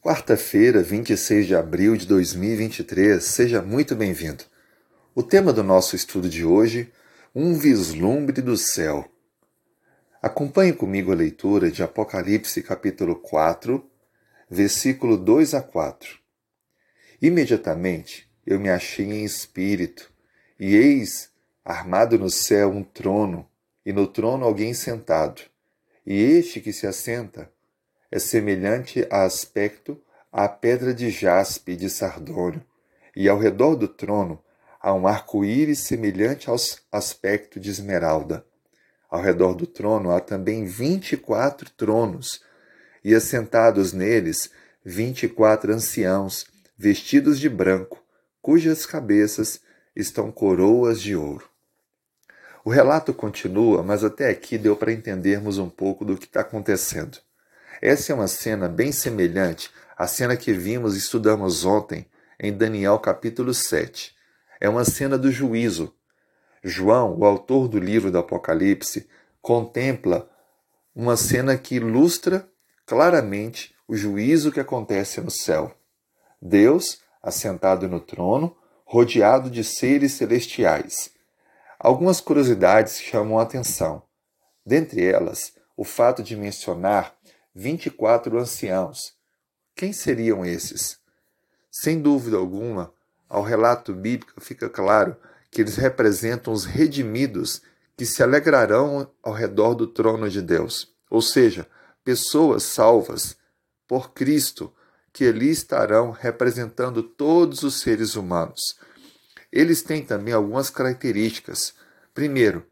Quarta-feira, 26 de abril de 2023, seja muito bem-vindo. O tema do nosso estudo de hoje, um vislumbre do céu. Acompanhe comigo a leitura de Apocalipse capítulo 4, versículo 2 a 4. Imediatamente eu me achei em espírito, e eis armado no céu um trono, e no trono alguém sentado. E este que se assenta é semelhante a aspecto à pedra de jaspe de sardônio, e ao redor do trono há um arco-íris semelhante ao aspecto de esmeralda. Ao redor do trono há também vinte e quatro tronos, e assentados neles vinte e quatro anciãos, vestidos de branco, cujas cabeças estão coroas de ouro. O relato continua, mas até aqui deu para entendermos um pouco do que está acontecendo. Essa é uma cena bem semelhante à cena que vimos e estudamos ontem em Daniel capítulo 7. É uma cena do juízo. João, o autor do livro do Apocalipse, contempla uma cena que ilustra claramente o juízo que acontece no céu. Deus, assentado no trono, rodeado de seres celestiais. Algumas curiosidades chamam a atenção. Dentre elas, o fato de mencionar 24 anciãos. Quem seriam esses? Sem dúvida alguma, ao relato bíblico fica claro que eles representam os redimidos que se alegrarão ao redor do trono de Deus, ou seja, pessoas salvas por Cristo que ali estarão representando todos os seres humanos. Eles têm também algumas características. Primeiro,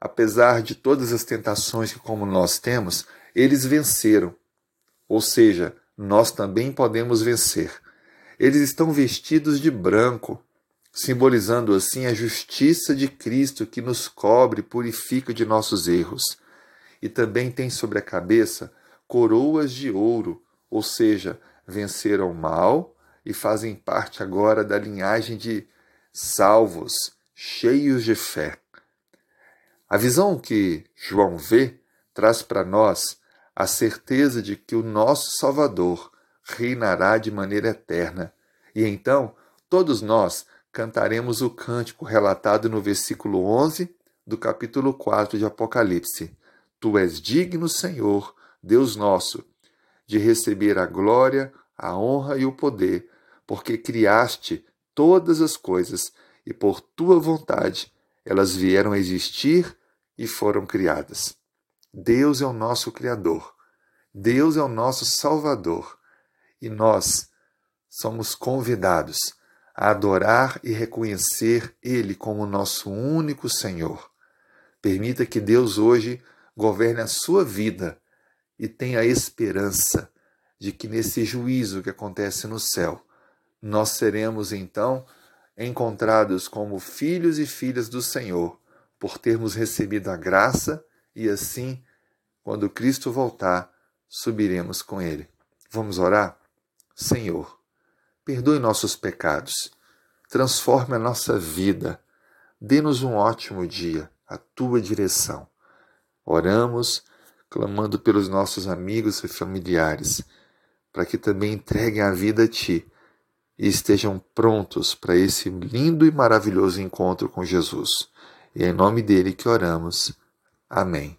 apesar de todas as tentações que como nós temos, eles venceram. Ou seja, nós também podemos vencer. Eles estão vestidos de branco, simbolizando assim a justiça de Cristo que nos cobre e purifica de nossos erros. E também tem sobre a cabeça coroas de ouro, ou seja, venceram o mal e fazem parte agora da linhagem de salvos, cheios de fé. A visão que João vê traz para nós a certeza de que o nosso Salvador reinará de maneira eterna. E então, todos nós cantaremos o cântico relatado no versículo 11 do capítulo 4 de Apocalipse. Tu és digno, Senhor, Deus nosso, de receber a glória, a honra e o poder, porque criaste todas as coisas e por tua vontade elas vieram a existir e foram criadas. Deus é o nosso Criador, Deus é o nosso Salvador e nós somos convidados a adorar e reconhecer Ele como nosso único Senhor. Permita que Deus hoje governe a sua vida e tenha esperança de que nesse juízo que acontece no céu, nós seremos então encontrados como filhos e filhas do Senhor, por termos recebido a graça e assim, quando Cristo voltar, subiremos com Ele. Vamos orar? Senhor, perdoe nossos pecados, transforme a nossa vida, dê-nos um ótimo dia, a tua direção. Oramos, clamando pelos nossos amigos e familiares, para que também entreguem a vida a Ti e estejam prontos para esse lindo e maravilhoso encontro com Jesus. E é em nome dele que oramos. Amém.